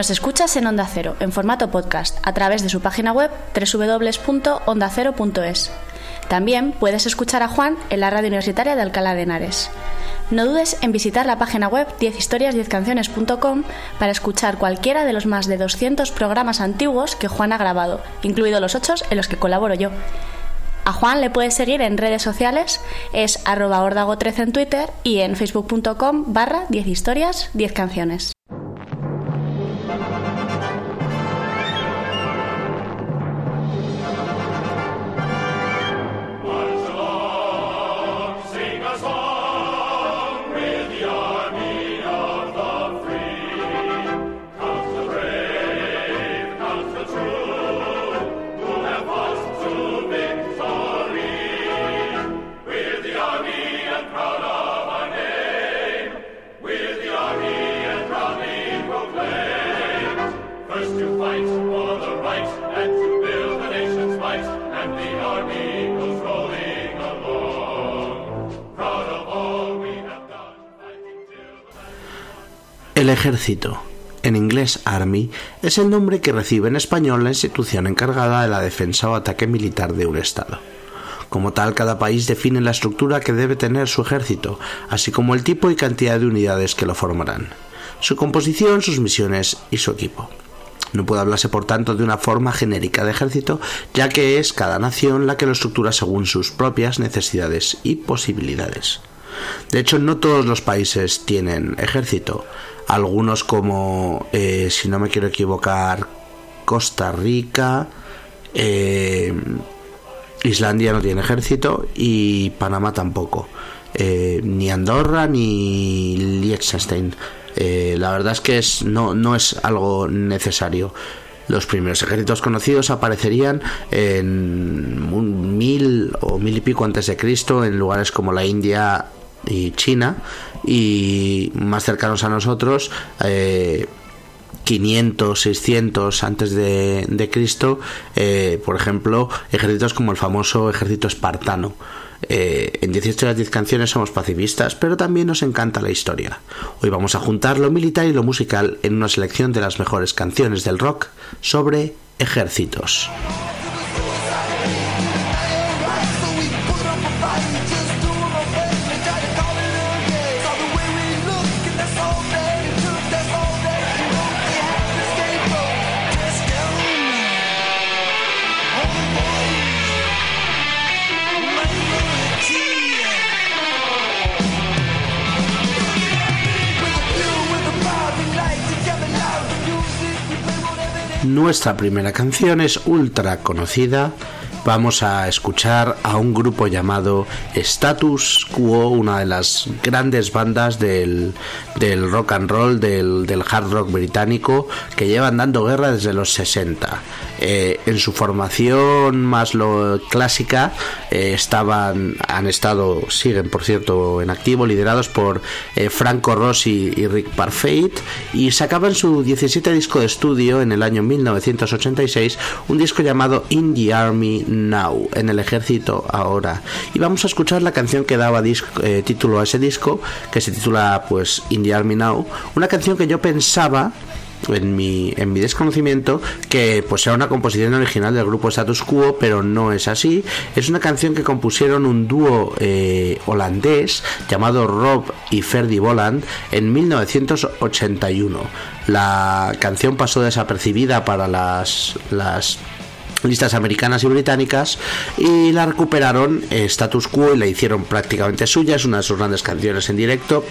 Nos escuchas en Onda Cero, en formato podcast, a través de su página web www.ondacero.es. También puedes escuchar a Juan en la radio universitaria de Alcalá de Henares. No dudes en visitar la página web 10historias10canciones.com para escuchar cualquiera de los más de 200 programas antiguos que Juan ha grabado, incluidos los 8 en los que colaboro yo. A Juan le puedes seguir en redes sociales, es arroba 13 en Twitter y en facebook.com barra 10 ejército, en inglés Army, es el nombre que recibe en español la institución encargada de la defensa o ataque militar de un Estado. Como tal, cada país define la estructura que debe tener su ejército, así como el tipo y cantidad de unidades que lo formarán, su composición, sus misiones y su equipo. No puede hablarse, por tanto, de una forma genérica de ejército, ya que es cada nación la que lo estructura según sus propias necesidades y posibilidades. De hecho, no todos los países tienen ejército. Algunos como, eh, si no me quiero equivocar, Costa Rica, eh, Islandia no tiene ejército y Panamá tampoco. Eh, ni Andorra ni Liechtenstein. la verdad es que es, no, no es algo necesario. Los primeros ejércitos conocidos aparecerían en un mil o mil y pico antes de Cristo en lugares como la India y China y más cercanos a nosotros 500, eh, 600 antes de, Cristo, eh, por ejemplo, ejércitos como el famoso ejército espartano. Eh, en 18 de las 10 canciones somos pacifistas, pero también nos encanta la historia. Hoy vamos a juntar lo militar y lo musical en una selección de las mejores canciones del rock sobre ejércitos. Nuestra primera canción es ultra conocida. Vamos a escuchar a un grupo llamado Status Quo, una de las grandes bandas del, rock and roll, del, del, hard rock británico, que llevan dando guerra desde los 60. Eh, en su formación más lo clásica eh, estaban, han estado, siguen por cierto en activo, liderados por eh, Franco Rossi y Rick Parfait y sacaban su 17 disco de estudio en el año 1986, un disco llamado In the Army Now, en el ejército ahora. Y vamos a escuchar la canción que daba título a ese disco, que se titula pues In the Army Now, una canción que yo pensaba en mi, en mi desconocimiento que pues era una composición original del grupo Status Quo, pero no es así. Es una canción que compusieron un dúo eh, holandés llamado Rob y Ferdy Voland en 1981. La canción pasó desapercibida para las, las listas americanas y británicas y la recuperaron eh, Status Quo y la hicieron prácticamente suya. Es una de sus grandes canciones en directo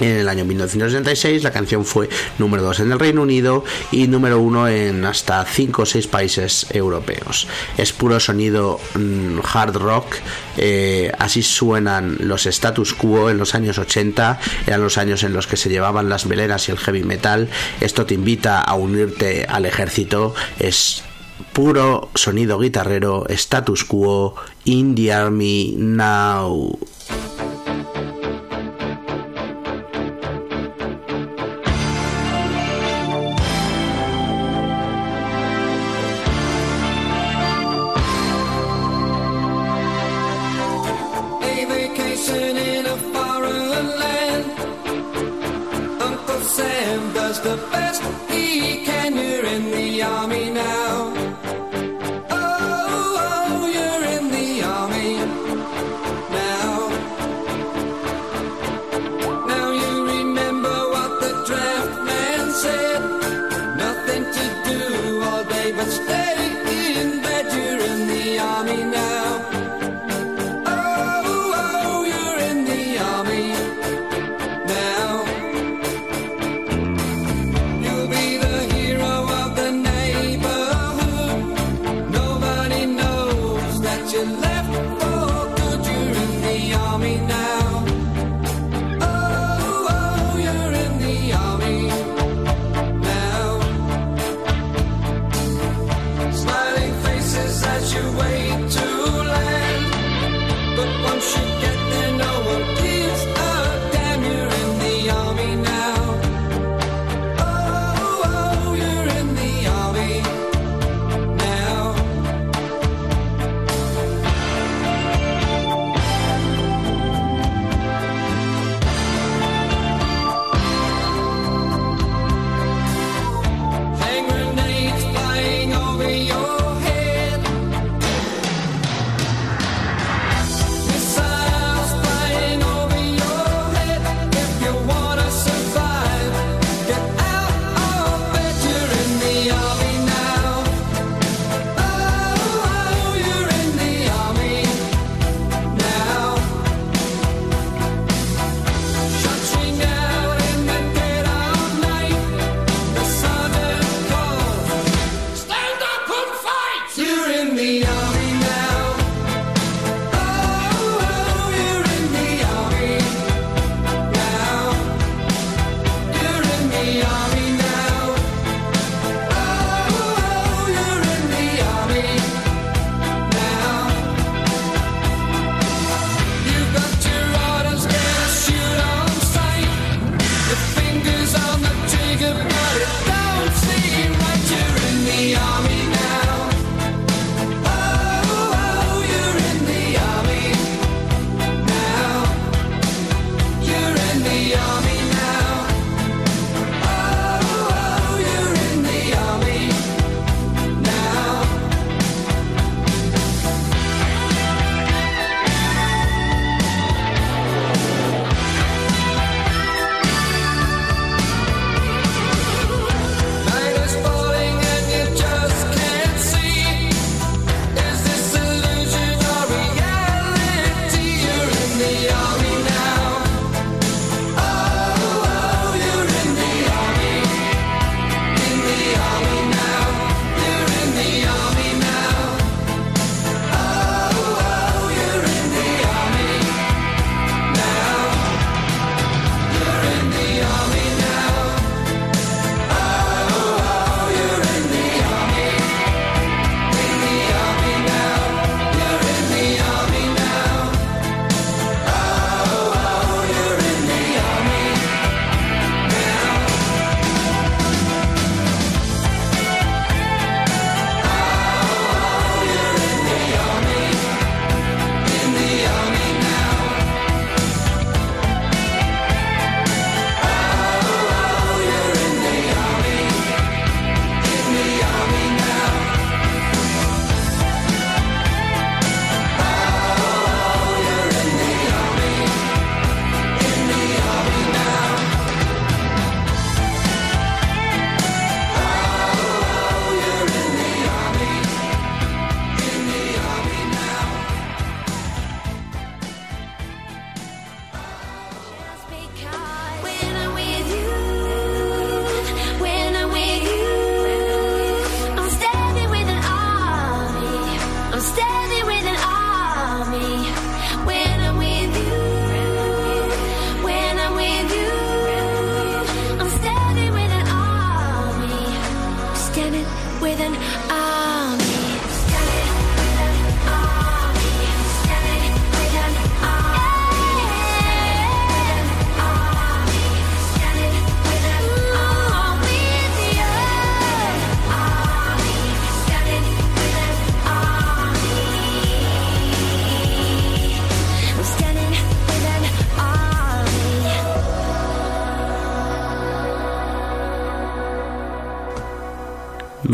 En el año 1966 la canción fue número 2 en el Reino Unido y número 1 en hasta 5 o 6 países europeos. Es puro sonido mm, hard rock, eh, así suenan los status quo en los años 80, eran los años en los que se llevaban las veleras y el heavy metal. Esto te invita a unirte al ejército, es puro sonido guitarrero, status quo, in the army now.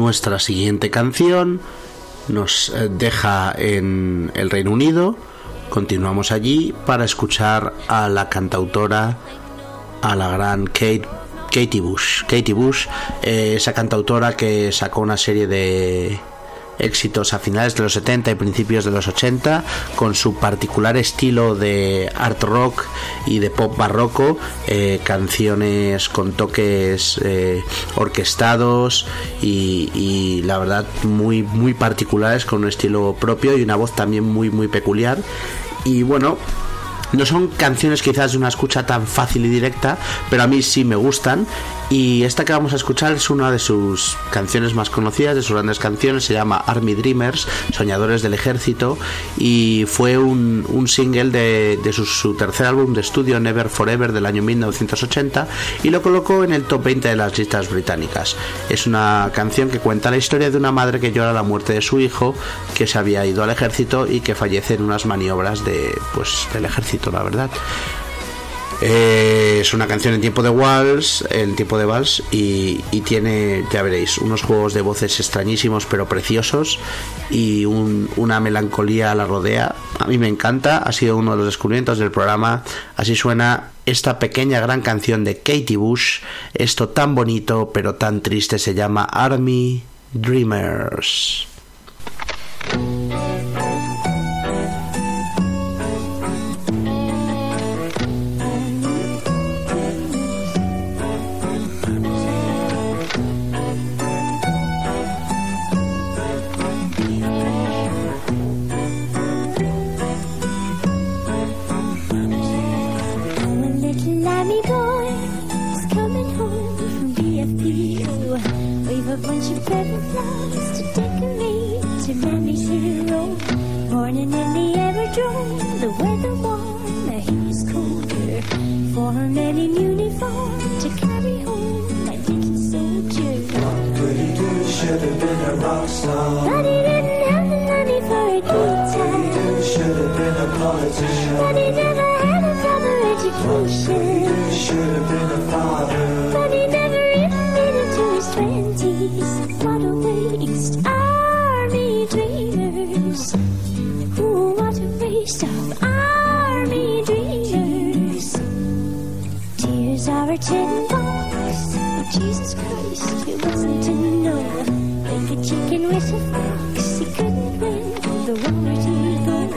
Nuestra siguiente canción nos eh, deja en el Reino Unido. Continuamos allí para escuchar a la cantautora, a la gran Kate Katie Bush. Katie Bush, eh, esa cantautora que sacó una serie de éxitos a finales de los 70 y principios de los 80 con su particular estilo de art rock y de pop barroco eh, canciones con toques eh, orquestados y, y, la verdad muy muy particulares con un estilo propio y una voz también muy muy peculiar y bueno no son canciones quizás de una escucha tan fácil y directa, pero a mí sí me gustan. Y esta que vamos a escuchar es una de sus canciones más conocidas, de sus grandes canciones, se llama Army Dreamers, Soñadores del Ejército, y fue un, single de, de su, su, tercer álbum de estudio, Never Forever, del año 1980, y lo colocó en el top 20 de las listas británicas. Es una canción que cuenta la historia de una madre que llora la muerte de su hijo, que se había ido al ejército y que fallece en unas maniobras de, pues, del ejército, la verdad. Eh, es una canción en tiempo de vals, en tiempo de vals y, tiene, ya veréis, unos juegos de voces extrañísimos pero preciosos y un, una melancolía la rodea. A mí me encanta, ha sido uno de los descubrimientos del programa. Así suena esta pequeña gran canción de Katie Bush. Esto tan bonito pero tan triste se llama Army Dreamers. song. But he didn't have the money for a good time. He should have been a politician. But he never had a proper education. But He should have been a father. But he never even made it to his twenties. What a waste. Army dreamers. Oh, what a waste of army dreamers. Tears are a tin she can whistle, cause he couldn't win the war she's won.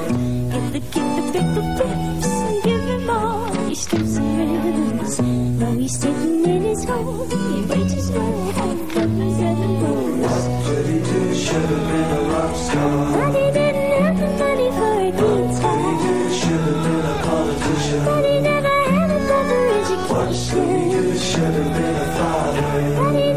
If the kid to pick the pips and give him all his strips and ribbons. Now he's sitting in his home, he reaches low for buttons and the bones. Thirty two should have been a rock star. But he didn't have the money for a guitar. Thirty two should have been a politician. But he never had another education. Thirty two should have been a father. But he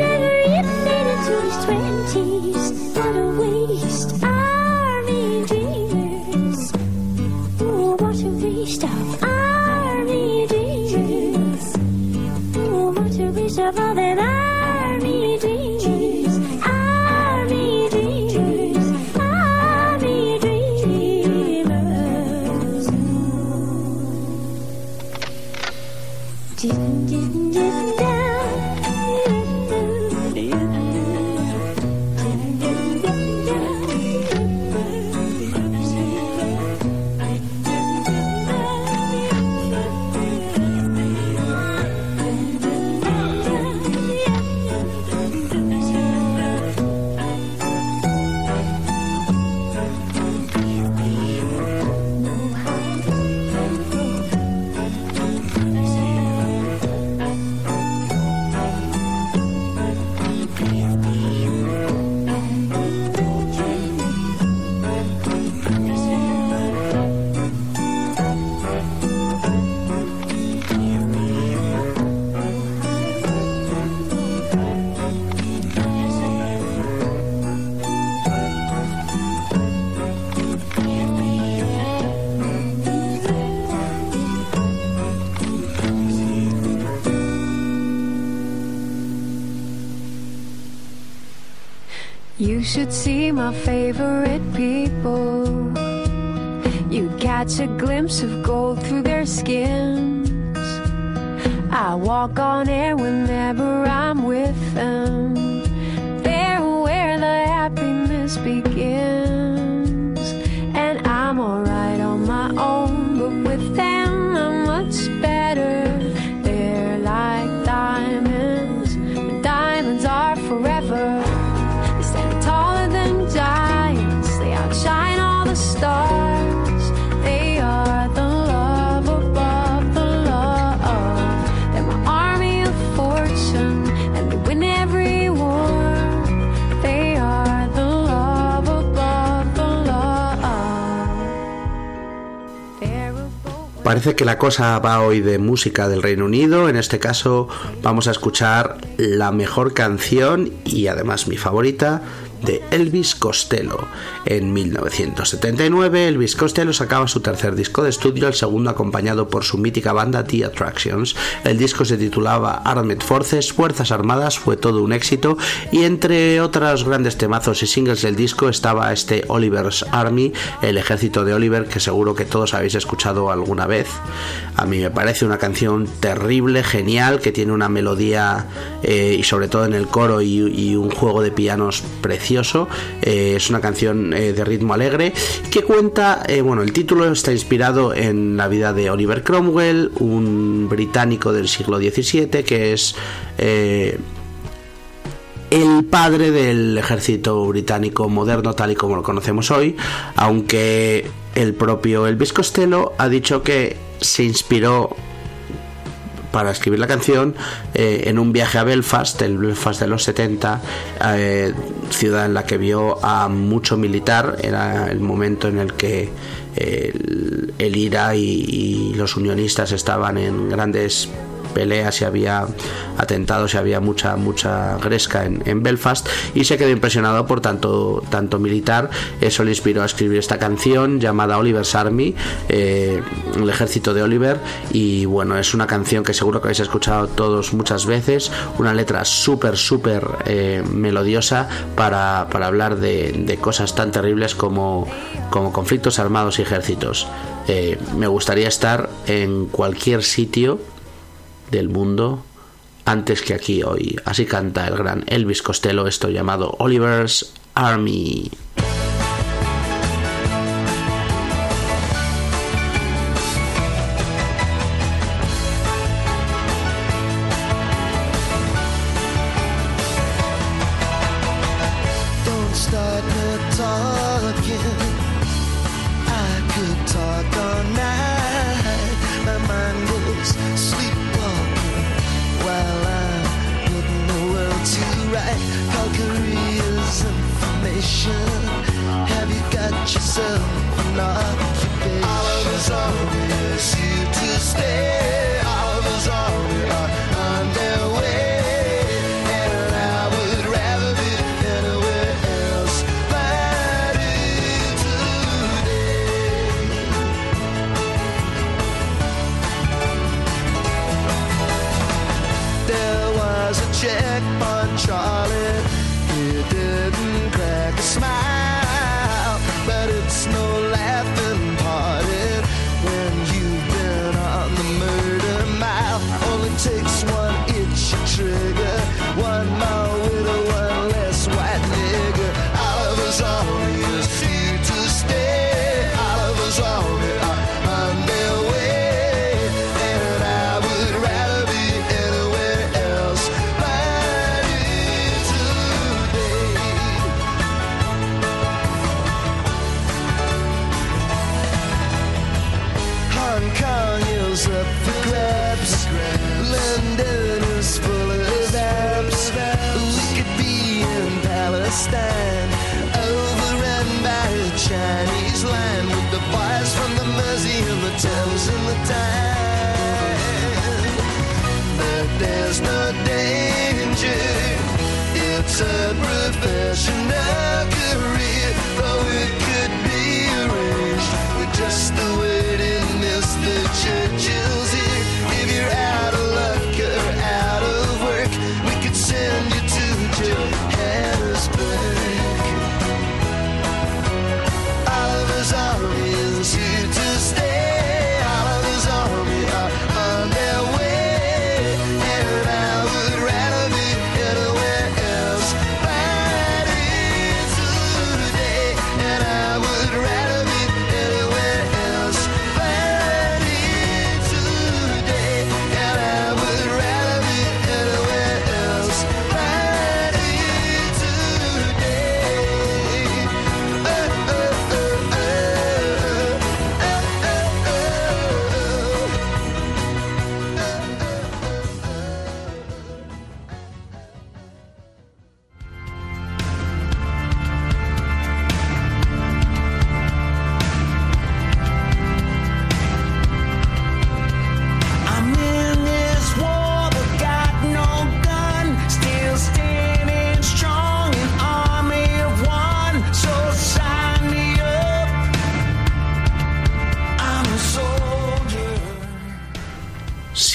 catch a glimpse of gold through their skins. I walk on air whenever I'm parece que la cosa va hoy de música del Reino Unido. En este caso vamos a escuchar la mejor canción y además mi favorita de Elvis Costello. En 1979, Elvis Costello sacaba su tercer disco de estudio, el segundo acompañado por su mítica banda The Attractions. El disco se titulaba Armed Forces, Fuerzas Armadas, fue todo un éxito y entre otros grandes temazos y singles del disco estaba este Oliver's Army, el ejército de Oliver, que seguro que todos habéis escuchado alguna vez. A mí me parece una canción terrible, genial, que tiene una melodía eh, y sobre todo en el coro y, y un juego de pianos precioso eh, es una canción eh, de ritmo alegre que cuenta, eh, bueno, el título está inspirado en la vida de Oliver Cromwell, un británico del siglo XVII que es el padre del ejército británico moderno tal y como lo conocemos hoy, aunque el propio Elvis Costello ha dicho que se inspiró para escribir la canción eh, en un viaje a Belfast, el Belfast de los 70, eh, ciudad en la que vio a mucho militar, era el momento en el que el, IRA y los unionistas estaban en grandes peleas y había atentados y había mucha mucha gresca en, Belfast y se quedó impresionado por tanto tanto militar. Eso le inspiró a escribir esta canción llamada Oliver's Army eh, el ejército de Oliver y bueno es una canción que seguro que habéis escuchado todos muchas veces una letra súper súper eh, melodiosa para, para hablar de, de, cosas tan terribles como, como conflictos armados y ejércitos. Eh, me gustaría estar en cualquier sitio del mundo antes que aquí hoy. Así canta el gran Elvis Costello esto llamado Oliver's Army.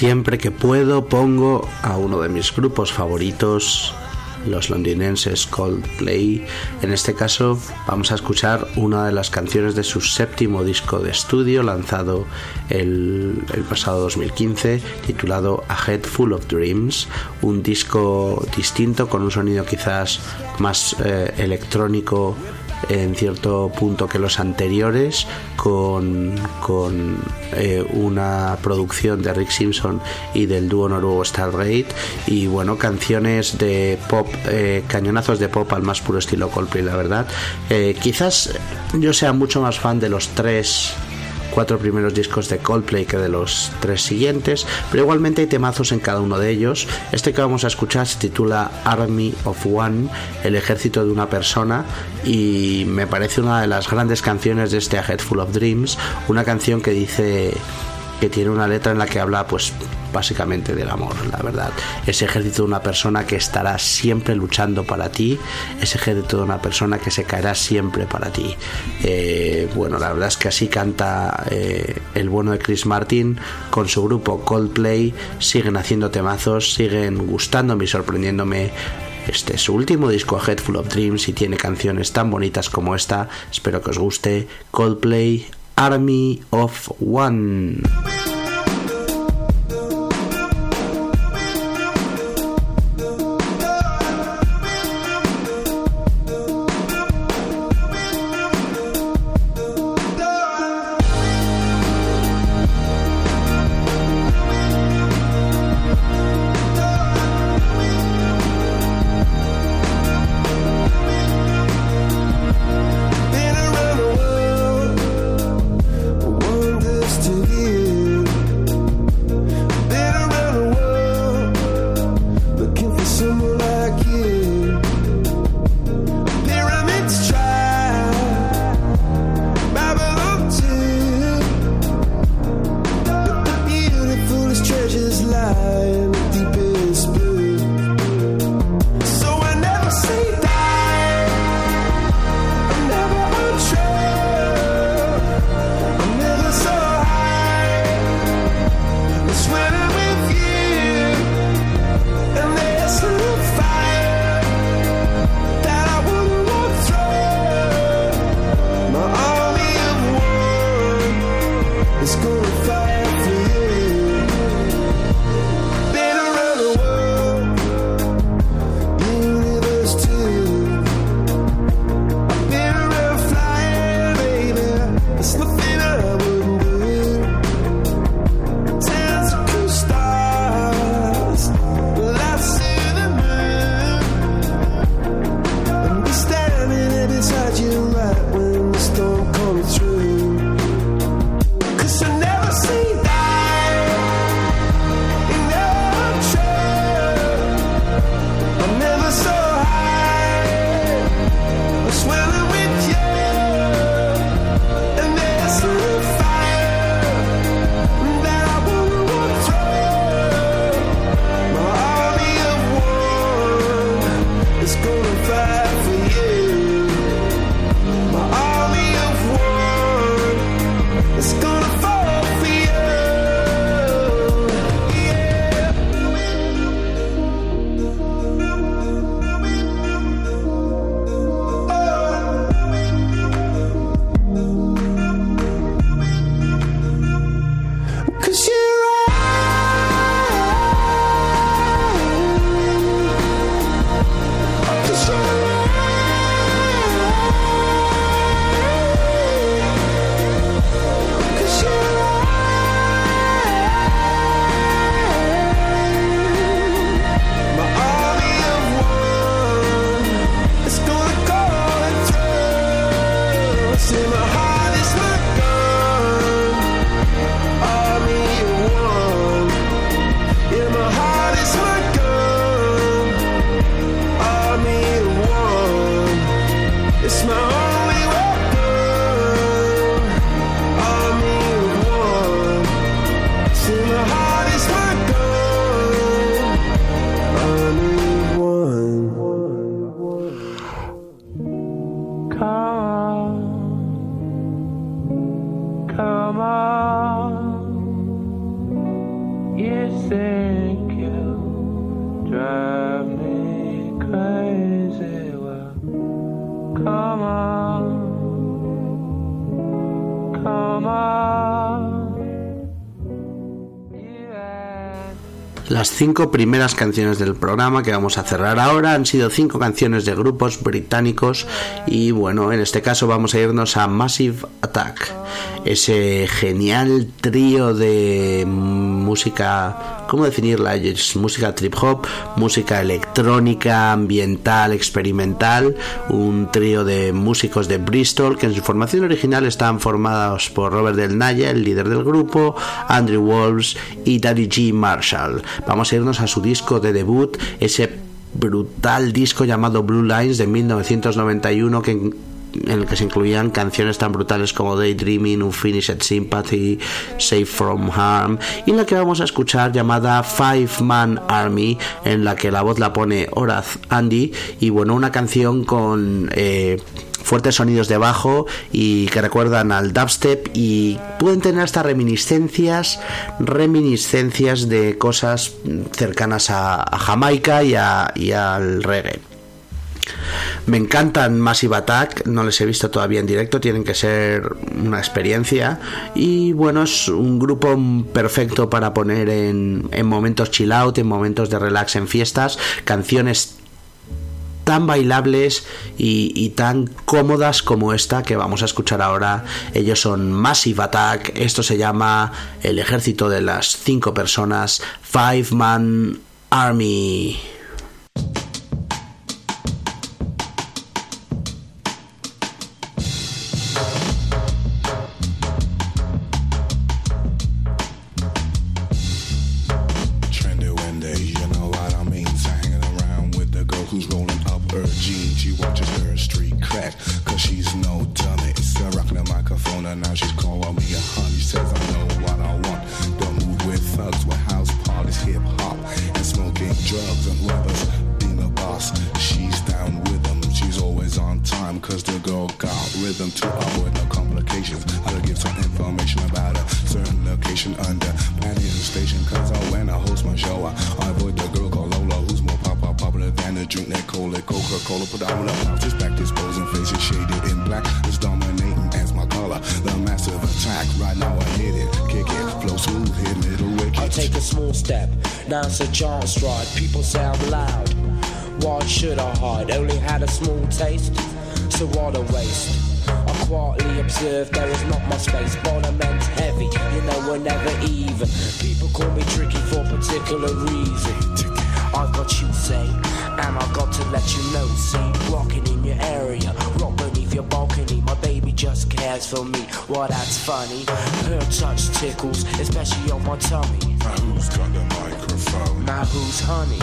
Siempre que puedo pongo a uno de mis grupos favoritos, los londinenses Coldplay. En este caso vamos a escuchar una de las canciones de su séptimo disco de estudio lanzado el, pasado 2015 titulado A Head Full of Dreams, un disco distinto con un sonido quizás más eh, electrónico en cierto punto que los anteriores con, con eh, una producción de Rick Simpson y del dúo noruego Stargate y bueno canciones de pop eh, cañonazos de pop al más puro estilo Coldplay la verdad. Eh, quizás yo sea mucho más fan de los tres cuatro primeros discos de Coldplay que de los tres siguientes, pero igualmente hay temazos en cada uno de ellos. Este que vamos a escuchar se titula Army of One, el ejército de una persona, y me parece una de las grandes canciones de este A Head Full of Dreams, una canción que dice que tiene una letra en la que habla pues básicamente del amor, la verdad. Ese ejército de una persona que estará siempre luchando para ti, ese ejército de una persona que se caerá siempre para ti. Eh, bueno, la verdad es que así canta eh, el bueno de Chris Martin con su grupo Coldplay, siguen haciendo temazos, siguen gustándome y sorprendiéndome este es su último disco, A Head Full of Dreams, y tiene canciones tan bonitas como esta. Espero que os guste. Coldplay, Army of One. Las cinco primeras canciones del programa que vamos a cerrar ahora han sido cinco canciones de grupos británicos y bueno, en este caso vamos a irnos a Massive Attack, ese genial trío de música, ¿cómo definirla? Es música trip hop, música electrónica, ambiental, experimental, un trío de músicos de Bristol que en su formación original estaban formados por Robert Del Naja, el líder del grupo, Andrew Wolves y Daddy G. Marshall. Vamos a irnos a su disco de debut, ese brutal disco llamado Blue Lines de 1991 que en el que se incluían canciones tan brutales como Daydreaming, Unfinished Sympathy, Safe from Harm, y la que vamos a escuchar llamada Five Man Army, en la que la voz la pone Horace Andy, y bueno, una canción con eh, fuertes sonidos de bajo y que recuerdan al dubstep y pueden tener hasta reminiscencias, reminiscencias de cosas cercanas a, Jamaica y, y al reggae. Me encantan Massive Attack, no les he visto todavía en directo, tienen que ser una experiencia. Y bueno, es un grupo perfecto para poner en, en momentos chill out, en momentos de relax en fiestas, canciones tan bailables y, tan cómodas como esta que vamos a escuchar ahora. Ellos son Massive Attack, esto se llama El ejército de las cinco personas, Five Man Army. to avoid no complications. I'll give some information about a certain location under Pantheon Station. Cause I, when I host my show, I, I avoid the girl called Lola, who's more pop pop popular than a drink that cola, Coca Cola. Put all up, mouth Just back, disposing faces shaded in black. It's dominating as my color. The massive attack, right now I hit it, kick it, flow smooth, hit little wicked. I take a small step, dance a John stride, people sound loud. Why should I hide? Only had a small taste, so what a waste quietly observe there is not much space. Bonaments heavy, you know we're never even. People call me tricky for particular reason. I've got you say, and I've got to let you know. See, walking in your area, rock beneath your balcony. My baby just cares for me. Well, that's funny. Her touch tickles, especially on my tummy. Now who's got the microphone? Now who's honey?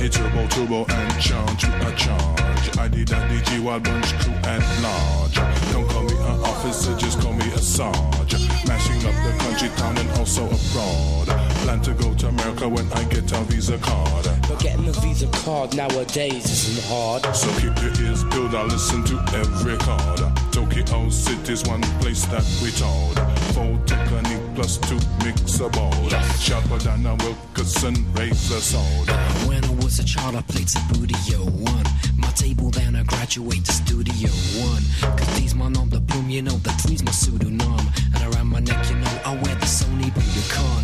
It's turbo, turbo, and charge with a charge. I did that DG Wild Bunch crew at large. Don't call me an officer, just call me a sarge. Mashing up the country, town, and also abroad. Plan to go to America when I get a visa card. But getting a visa card nowadays isn't hard. So keep your ears peeled, I listen to every card. Tokyo City's one place that we told. Four technique plus two mix a bowl. Sharper than a Wilkerson razor all. When I was a child, I played Studio One. My table, then I graduate to Studio One. Cause these man on the boom, you know, the three's my pseudonym. And around my neck, you know, I wear the Sony Budokan.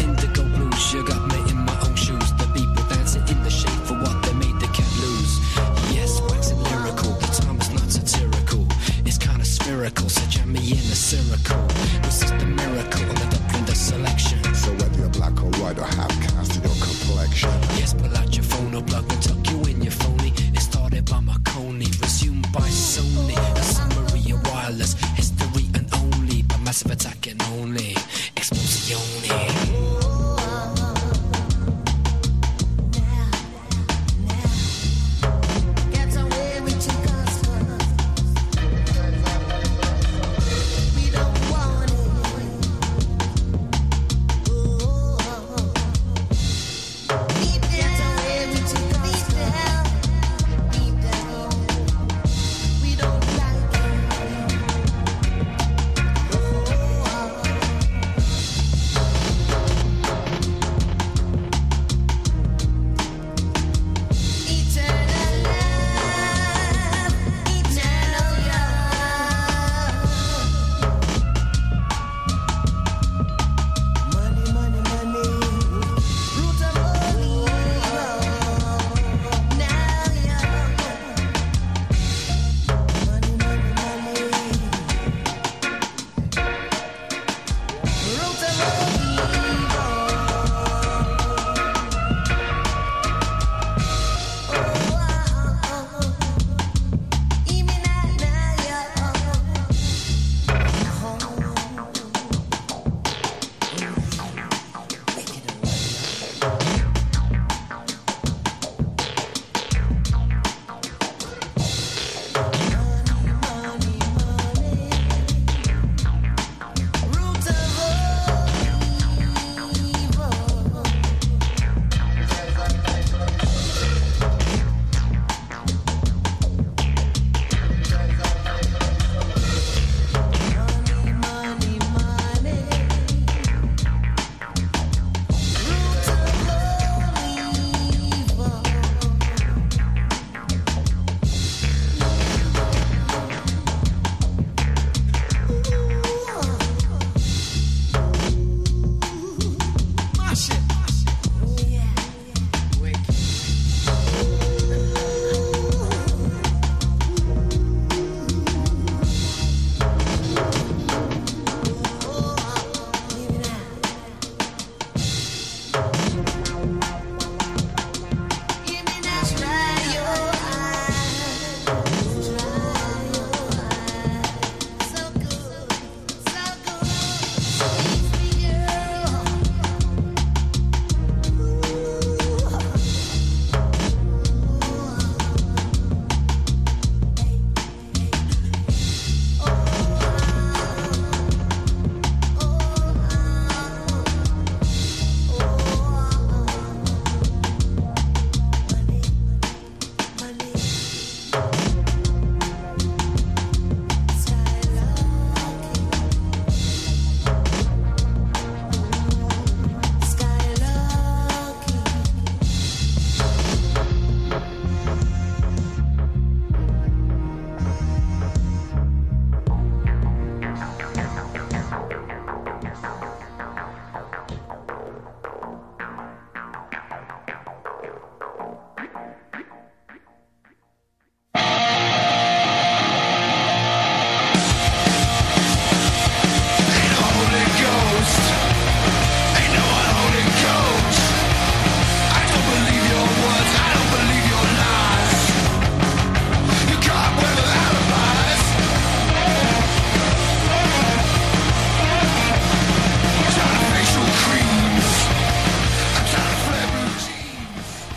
Indigo blues, you got me in my own shoes. The people dancing in the shade for what they made they can't lose. Yes, waxing lyrical, the time is not satirical. It's kinda spherical, so jam me in a circle. This is the miracle of the selection. So whether you're black or white or half cast in your complexion. Yes, pull out or plug and tuck you in your phony. It started by Marconi, resumed by Sony. A summary of wireless history and only, but massive attacking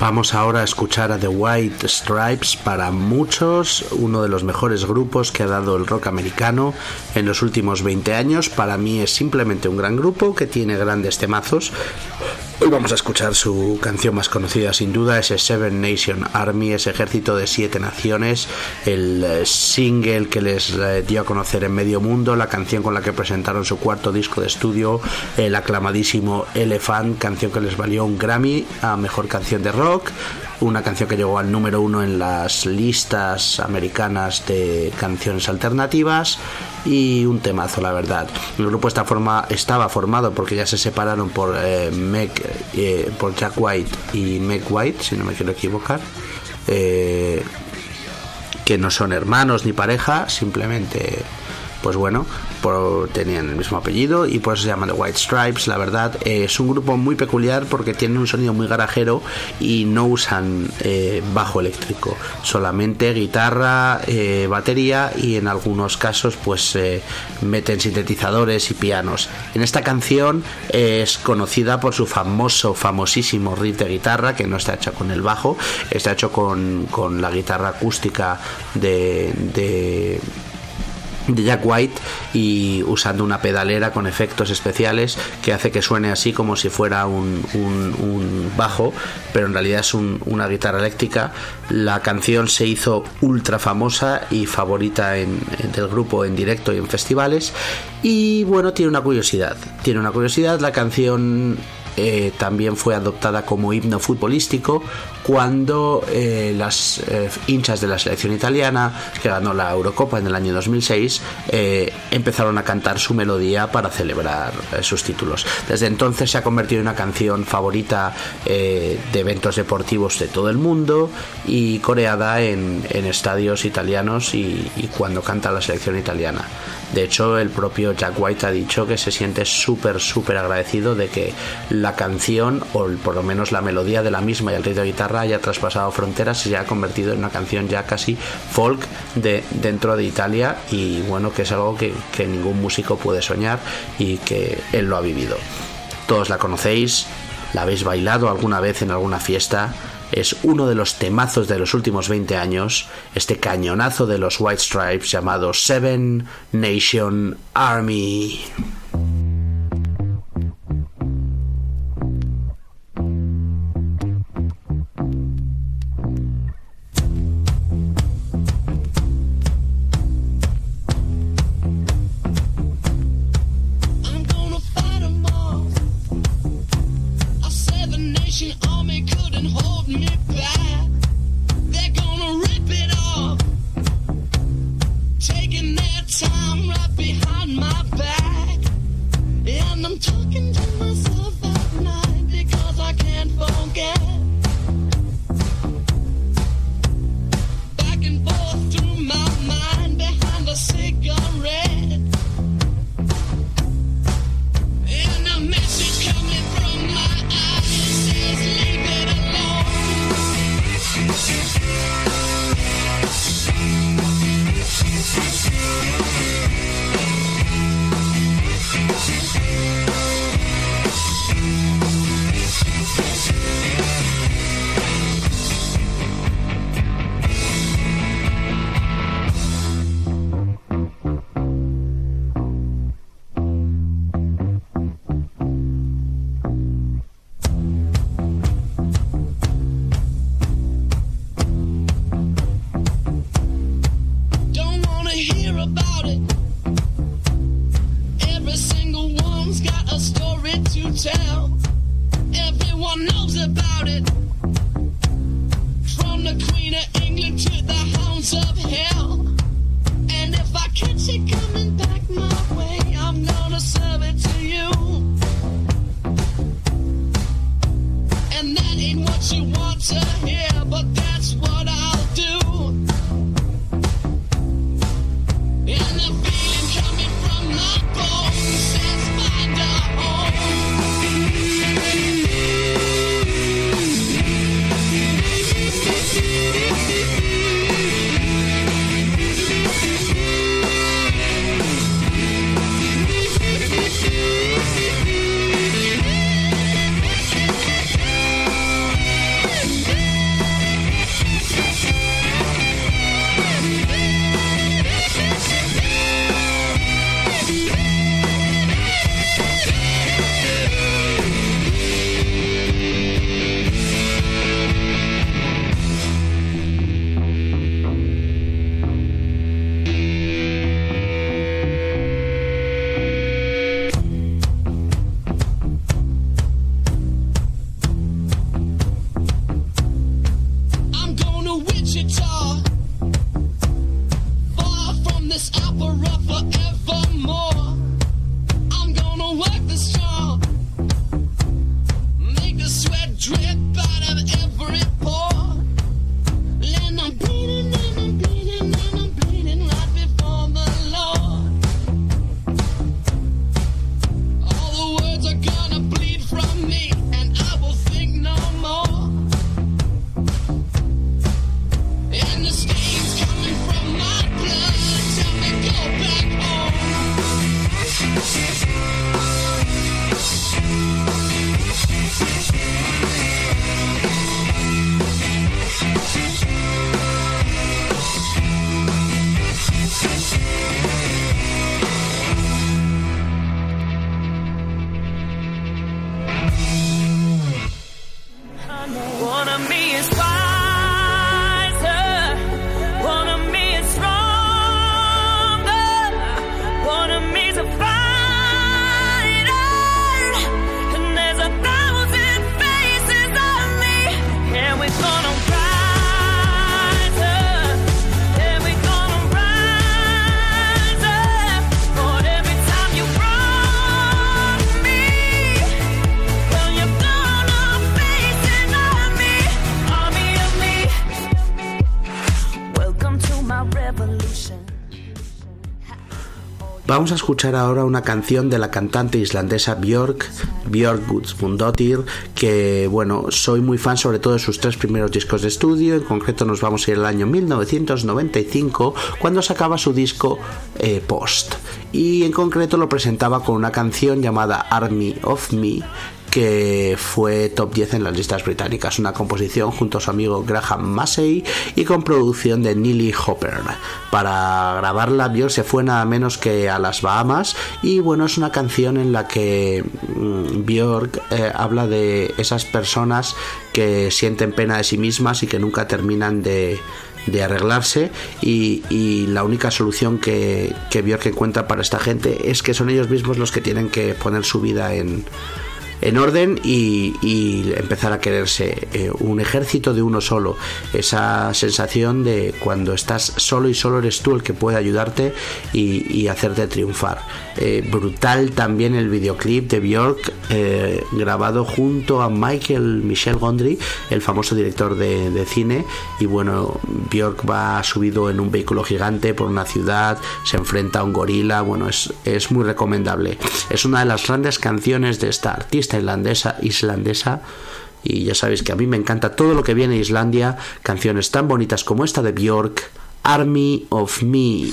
Vamos ahora a escuchar a The White Stripes, para muchos uno de los mejores grupos que ha dado el rock americano en los últimos 20 años. Para mí es simplemente un gran grupo que tiene grandes temazos. Vamos a escuchar su canción más conocida sin duda, ese Seven Nation Army, ese ejército de siete naciones, el eh, single que les eh, dio a conocer en medio mundo, la canción con la que presentaron su cuarto disco de estudio, el aclamadísimo Elephant, canción que les valió un Grammy a Mejor Canción de Rock, una canción que llegó al número uno en las listas americanas de canciones alternativas y un temazo, la verdad. El grupo esta forma, estaba formado porque ya se separaron por, eh, Meg, eh, por Jack White y Meg White, si no me quiero equivocar. Eh, que no son hermanos ni pareja, simplemente pues bueno, tenían el mismo apellido y por eso se llaman The White Stripes. La verdad, eh, es un grupo muy peculiar porque tienen un sonido muy garajero y no usan eh, bajo eléctrico, solamente guitarra, eh, batería y en algunos casos pues meten sintetizadores y pianos. En esta canción es conocida por su famoso, famosísimo riff de guitarra que no está hecho con el bajo, está hecho con, con la guitarra acústica de, de de Jack White y usando una pedalera con efectos especiales que hace que suene así como si fuera un, un- bajo, pero en realidad es un- una guitarra eléctrica. La canción se hizo ultra famosa y favorita en- del grupo en directo y en festivales. Y bueno, tiene una curiosidad. Tiene una curiosidad, la canción eh, también fue adoptada como himno futbolístico cuando eh, las eh, hinchas de la selección italiana, que ganó la Eurocopa en el año 2006, eh, empezaron a cantar su melodía para celebrar sus títulos. Desde entonces se ha convertido en una canción favorita de eventos deportivos de todo el mundo y coreada en, estadios italianos y cuando canta la selección italiana. De hecho, el propio Jack White ha dicho que se siente súper, súper agradecido de que la canción, o por lo menos la melodía de la misma y el ritmo de guitarra, haya traspasado fronteras y se haya convertido en una canción ya casi folk de, dentro de Italia. Y bueno, que es algo que, que ningún músico puede soñar y que él lo ha vivido. Todos la conocéis, la habéis bailado alguna vez en alguna fiesta. Es uno de los temazos de los últimos 20 años, este cañonazo de los White Stripes llamado Seven Nation Army. Vamos a escuchar ahora una canción de la cantante islandesa Björk, Björk Gudmundsdóttir, que bueno, soy muy fan sobre todo de sus tres primeros discos de estudio, en concreto nos vamos a ir al año 1995, cuando sacaba su disco eh, Post, y en concreto lo presentaba con una canción llamada Army of Me, que fue top 10 en las listas británicas, una composición junto a su amigo Graham Massey y con producción de Neely Hopper. Para grabarla Björk se fue nada menos que a las Bahamas y bueno, es una canción en la que mm, Björk eh, habla de esas personas que sienten pena de sí mismas y que nunca terminan de arreglarse y, y la única solución que, que Björk encuentra para esta gente es que son ellos mismos los que tienen que poner su vida en, en orden y, empezar a quererse eh, un ejército de uno solo. Esa sensación de cuando estás solo y solo eres tú el que puede ayudarte y, hacerte triunfar. Eh, brutal también el videoclip de Björk eh, grabado junto a Michael Michel Gondry el famoso director de, cine. Y bueno Björk va subido en un vehículo gigante por una ciudad se enfrenta a un gorila. Bueno es, es muy recomendable. Es una de las grandes canciones de esta artista islandesa islandesa y ya sabéis que a mí me encanta todo lo que viene de Islandia canciones tan bonitas como esta de Björk Army of Me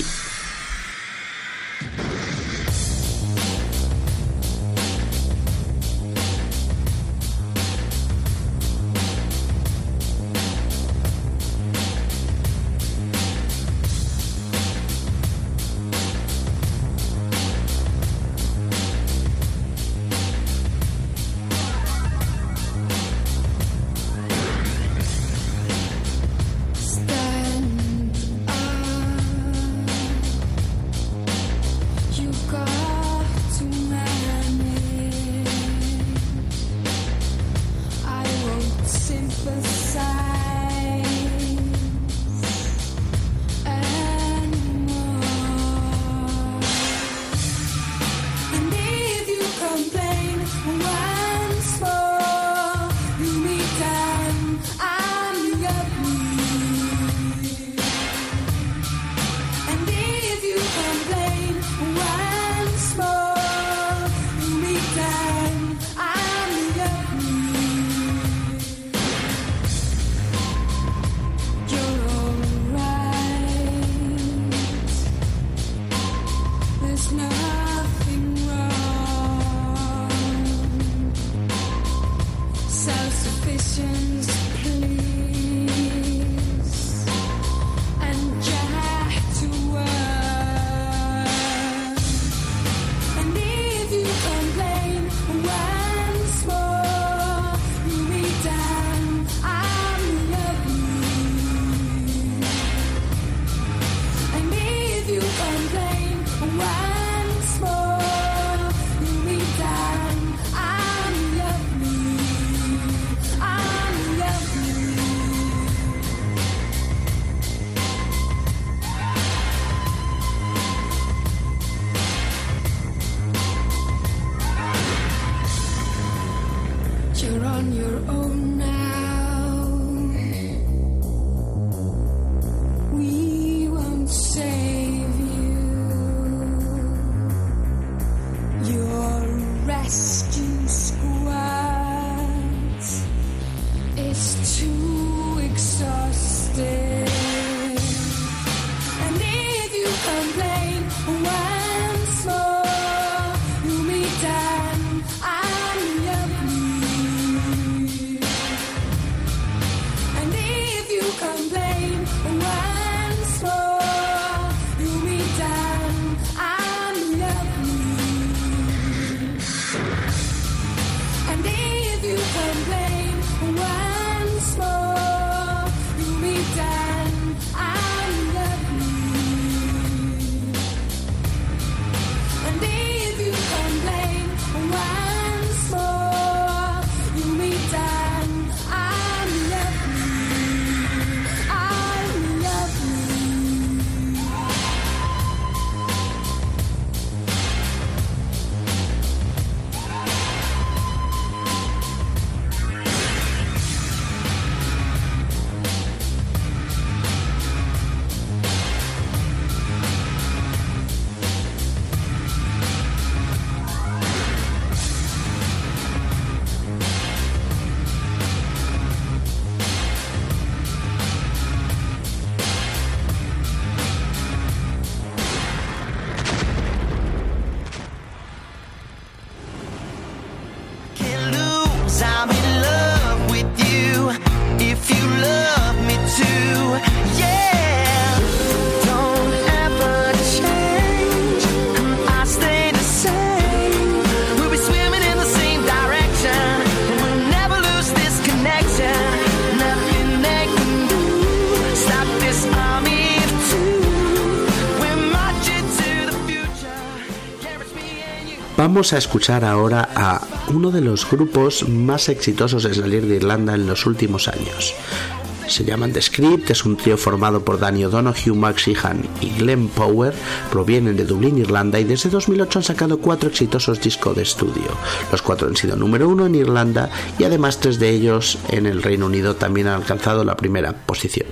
Vamos a escuchar ahora a uno de los grupos más exitosos de salir de Irlanda en los últimos años. Se llaman The Script, es un trío formado por Danny O'Donoghue, Mark Sheehan y Glenn Power, provienen de Dublín, Irlanda y desde 2008 han sacado cuatro exitosos discos de estudio. Los cuatro han sido número uno en Irlanda y además tres de ellos en el Reino Unido también han alcanzado la primera posición.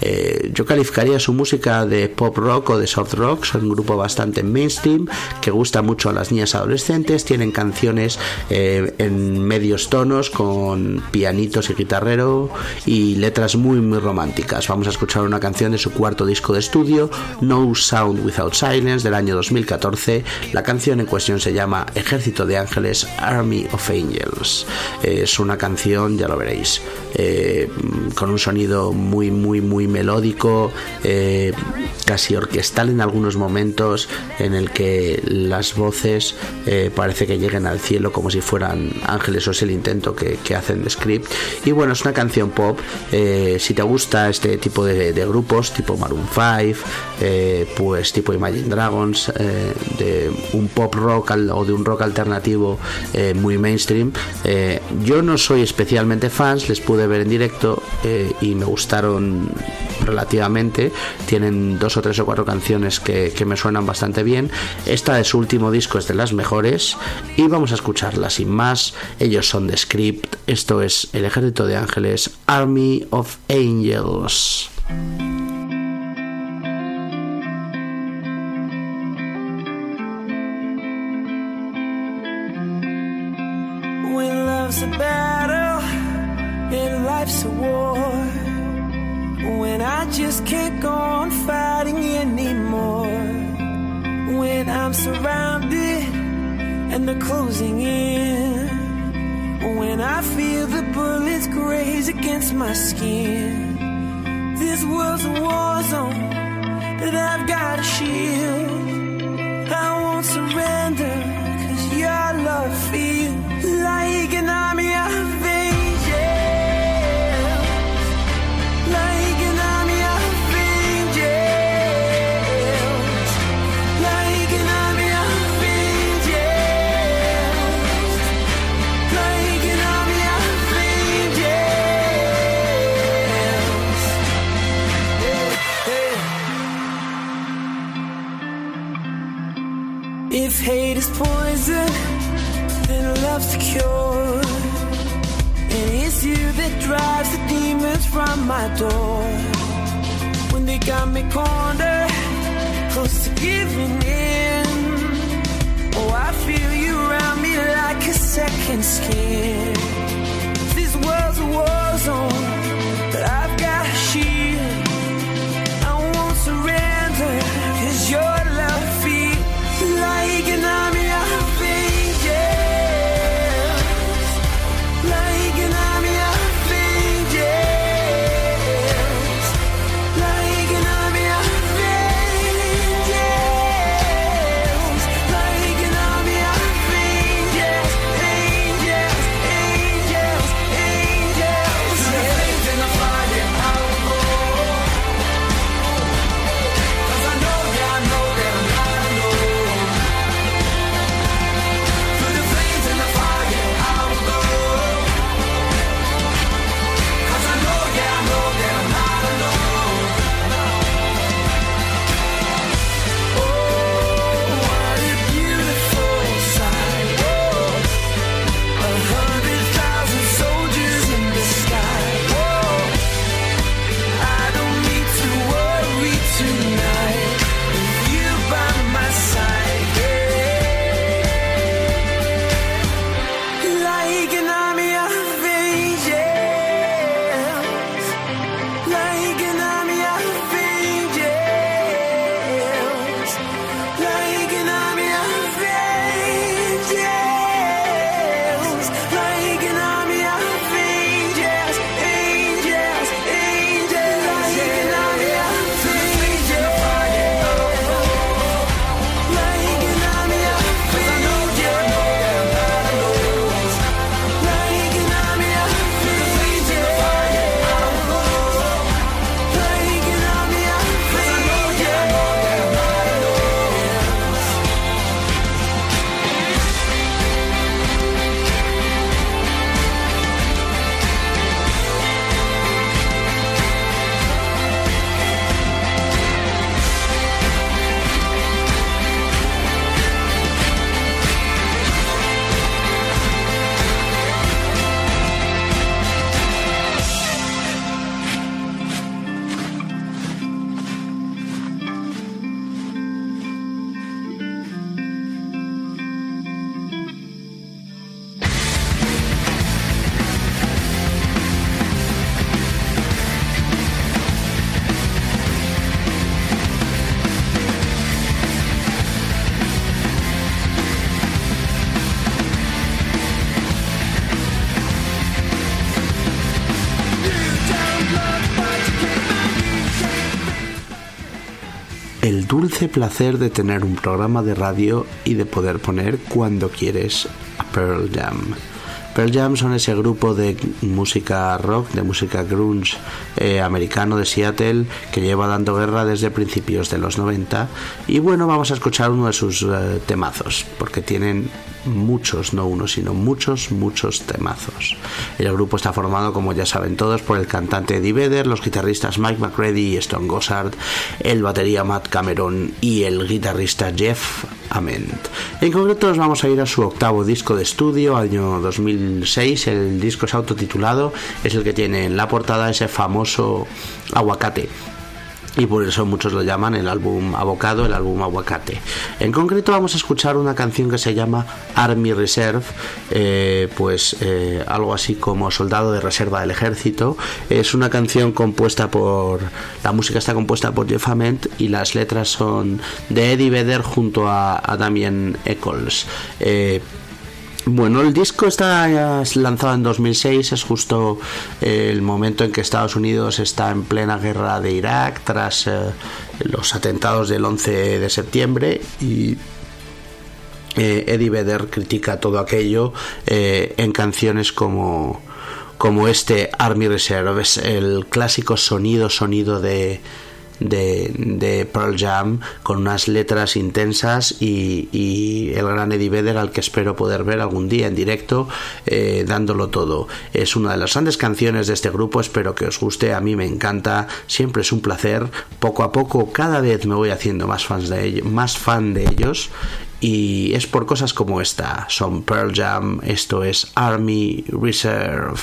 Eh, yo calificaría su música de pop rock o de soft rock, son un grupo bastante mainstream que gusta mucho a las niñas adolescentes, tienen canciones eh, en medios tonos con pianitos y guitarrero y letras muy muy románticas. Vamos a escuchar una canción de su cuarto disco de estudio, No Sound Without Silence del año 2014. La canción en cuestión se llama Ejército de Ángeles, Army of Angels. Es una canción, ya lo veréis, eh, con un sonido muy muy muy melódico, eh, casi orquestal en algunos momentos, en el que las voces eh, parece que lleguen al cielo como si fueran ángeles, o es el intento que, que hacen de script. Y bueno, es una canción pop. Si te gusta este tipo de, grupos, tipo Maroon 5, eh, pues tipo Imagine Dragons, eh, de un pop rock o de un rock alternativo eh, muy mainstream. eh, yo no soy especialmente fans, les pude ver en directo eh, y me gustaron relativamente. Tienen dos o tres o cuatro canciones que, que me suenan bastante bien. Esta de su último disco es de las mejores y vamos a escucharla sin más. Ellos son de Script, esto es El Ejército de Ángeles, Army of Angels. When love's a battle and life's a war. When I just can't go on fighting anymore. When I'm surrounded and they're closing in. When I feel the bullets graze against my skin. This world's a war zone that I've got to shield. I won't surrender, cause your love feels like an army of angels. Dulce placer de tener un programa de radio y de poder poner cuando quieres a Pearl Jam. Pearl Jam son ese grupo de música rock, de música grunge eh, americano de Seattle que lleva dando guerra desde principios de los 90 y bueno, vamos a escuchar uno de sus eh, temazos porque tienen muchos, no uno, sino muchos, muchos temazos. El grupo está formado, como ya saben todos, por el cantante Eddie Vedder, los guitarristas Mike McCready y Stone Gossard, el batería Matt Cameron y el guitarrista Jeff Ament. En concreto nos vamos a ir a su octavo disco de estudio, año 2006. El disco es autotitulado, es el que tiene en la portada ese famoso aguacate y por eso muchos lo llaman el álbum abocado, el álbum aguacate. En concreto vamos a escuchar una canción que se llama Army Reserve, eh, pues eh, algo así como Soldado de Reserva del Ejército. Es una canción compuesta por, la música está compuesta por Jeff Ament y las letras son de Eddie Vedder junto a, Damien Eccles. Eh, bueno, el disco está lanzado en 2006, es justo eh, el momento en que Estados Unidos está en plena guerra de Irak tras eh, los atentados del 11 de septiembre y eh, Eddie Vedder critica todo aquello en canciones como como este Army Reserve, es el clásico sonido sonido de de, Pearl Jam con unas letras intensas y, el gran Eddie Vedder al que espero poder ver algún día en directo eh, dándolo todo. Es una de las grandes canciones de este grupo, espero que os guste, a mí me encanta, siempre es un placer, poco a poco cada vez me voy haciendo más, fans de más fan de ellos y es por cosas como esta, son Pearl Jam, esto es Army Reserve.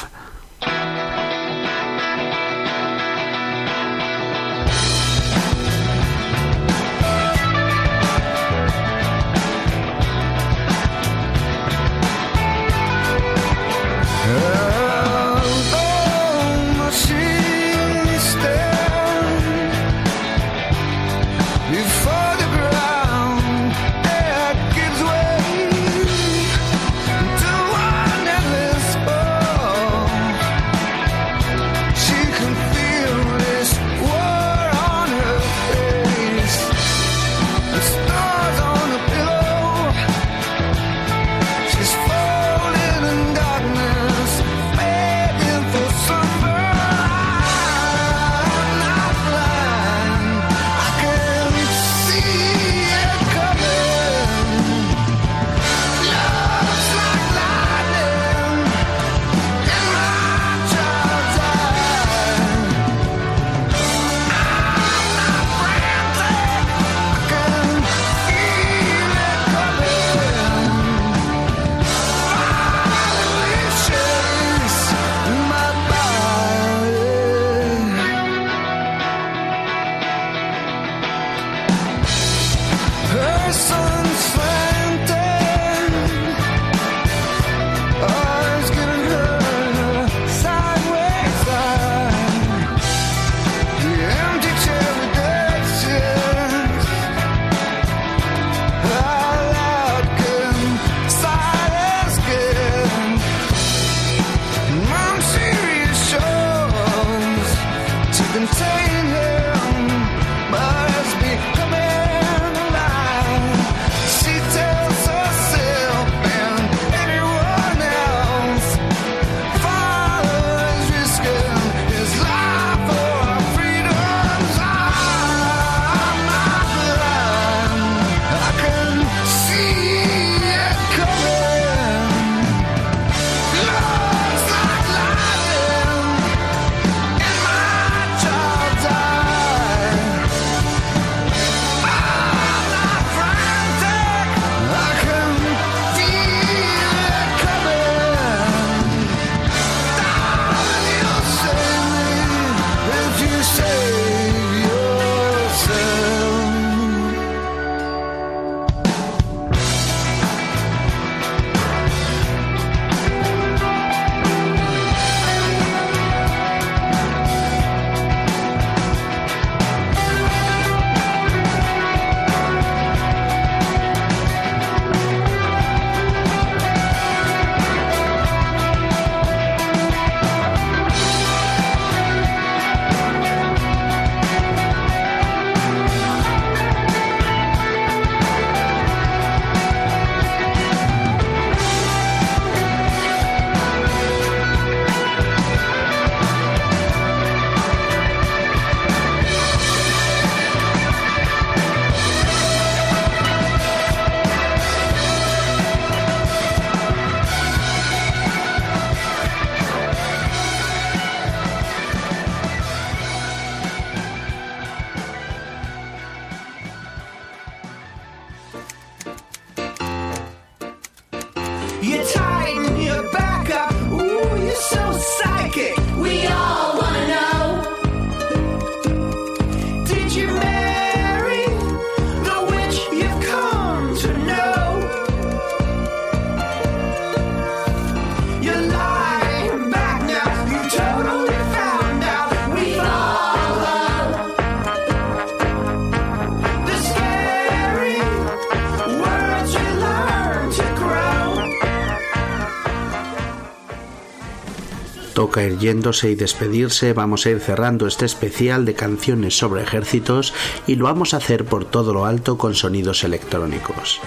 Ir yéndose y despedirse, vamos a ir cerrando este especial de canciones sobre ejércitos y lo vamos a hacer por todo lo alto con sonidos electrónicos.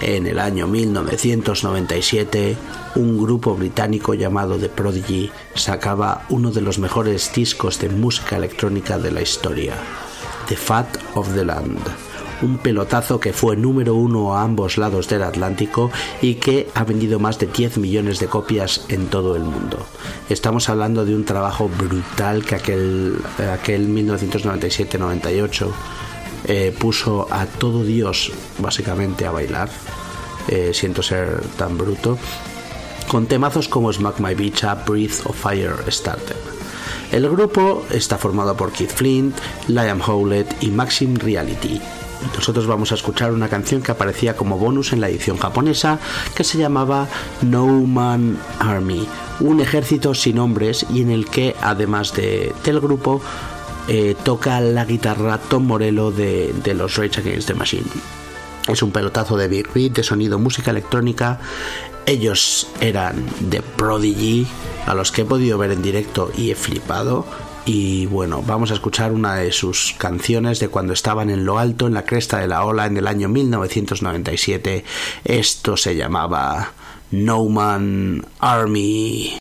En el año 1997, un grupo británico llamado The Prodigy sacaba uno de los mejores discos de música electrónica de la historia, The Fat of the Land un pelotazo que fue número uno a ambos lados del Atlántico y que ha vendido más de 10 millones de copias en todo el mundo. Estamos hablando de un trabajo brutal que aquel, aquel 1997-98 eh, puso a todo Dios básicamente a bailar. Eh, siento ser tan bruto. Con temazos como Smack My Beach Breathe o Fire Starter. El grupo está formado por Keith Flint, Liam Howlett y Maxim Reality. Nosotros vamos a escuchar una canción que aparecía como bonus en la edición japonesa que se llamaba No Man Army, un ejército sin hombres y en el que además de, del grupo eh, toca la guitarra Tom Morello de, de los Rage Against the Machine. Es un pelotazo de big beat, de sonido, música electrónica. Ellos eran de Prodigy, a los que he podido ver en directo y he flipado. Y bueno, vamos a escuchar una de sus canciones de cuando estaban en lo alto, en la cresta de la ola, en el año 1997. Esto se llamaba No Man Army.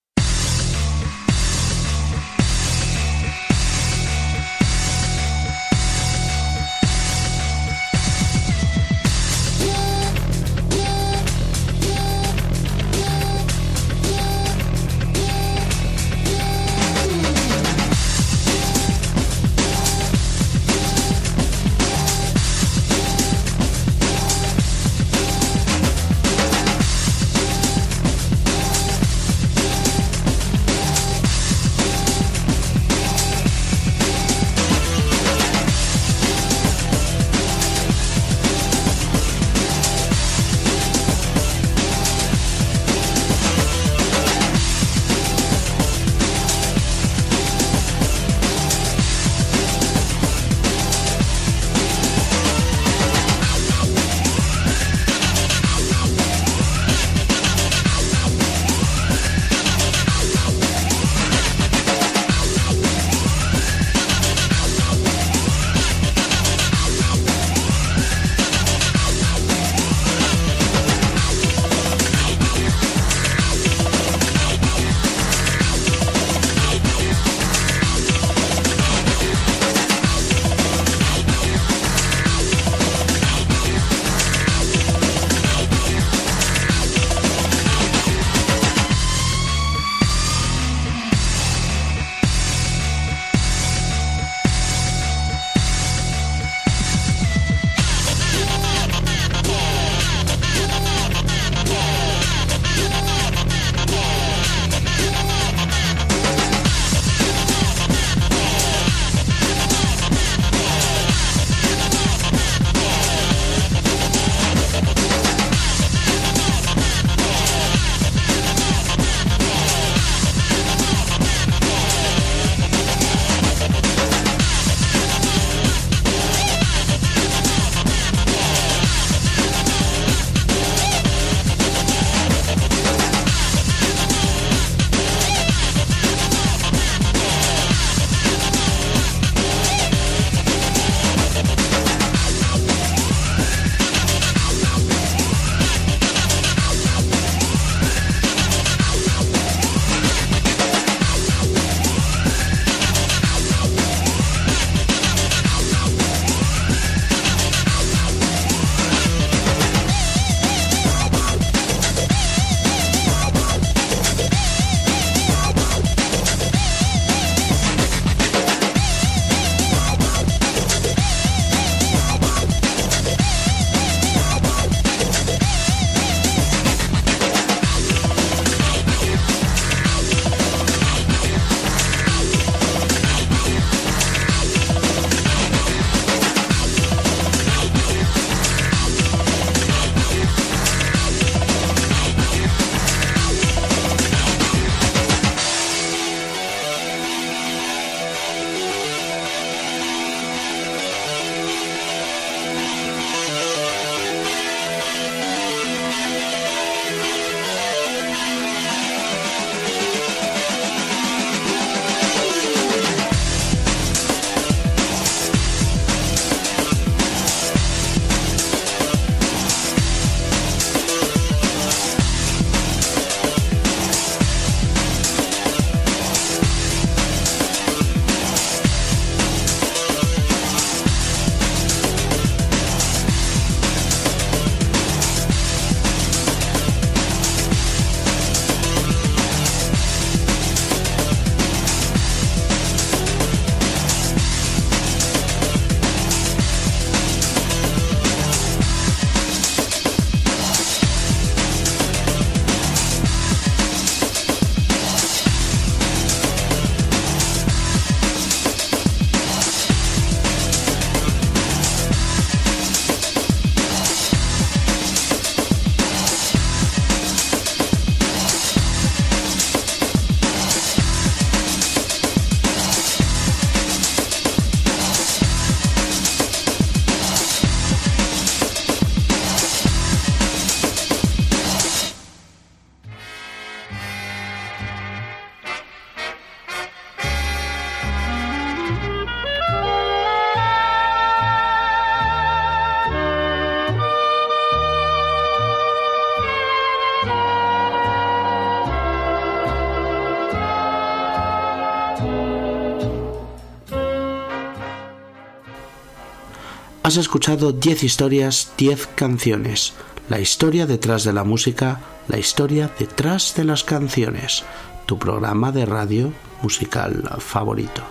Has escuchado 10 historias, 10 canciones. La historia detrás de la música, la historia detrás de las canciones. Tu programa de radio musical favorito.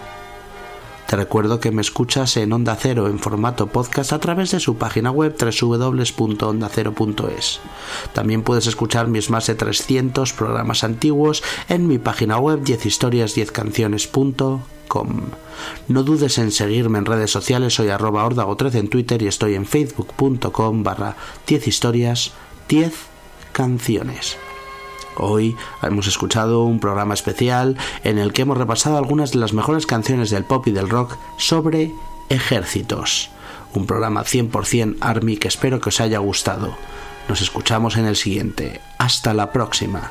Te recuerdo que me escuchas en Onda Cero en formato podcast a través de su página web www.ondacero.es. También puedes escuchar mis más de 300 programas antiguos en mi página web 10historias10canciones.com. No dudes en seguirme en redes sociales, soy arroba ordago13 en Twitter y estoy en facebook.com barra 10 historias 10 canciones. Hoy hemos escuchado un programa especial en el que hemos repasado algunas de las mejores canciones del pop y del rock sobre ejércitos. Un programa 100% Army que espero que os haya gustado. Nos escuchamos en el siguiente. Hasta la próxima.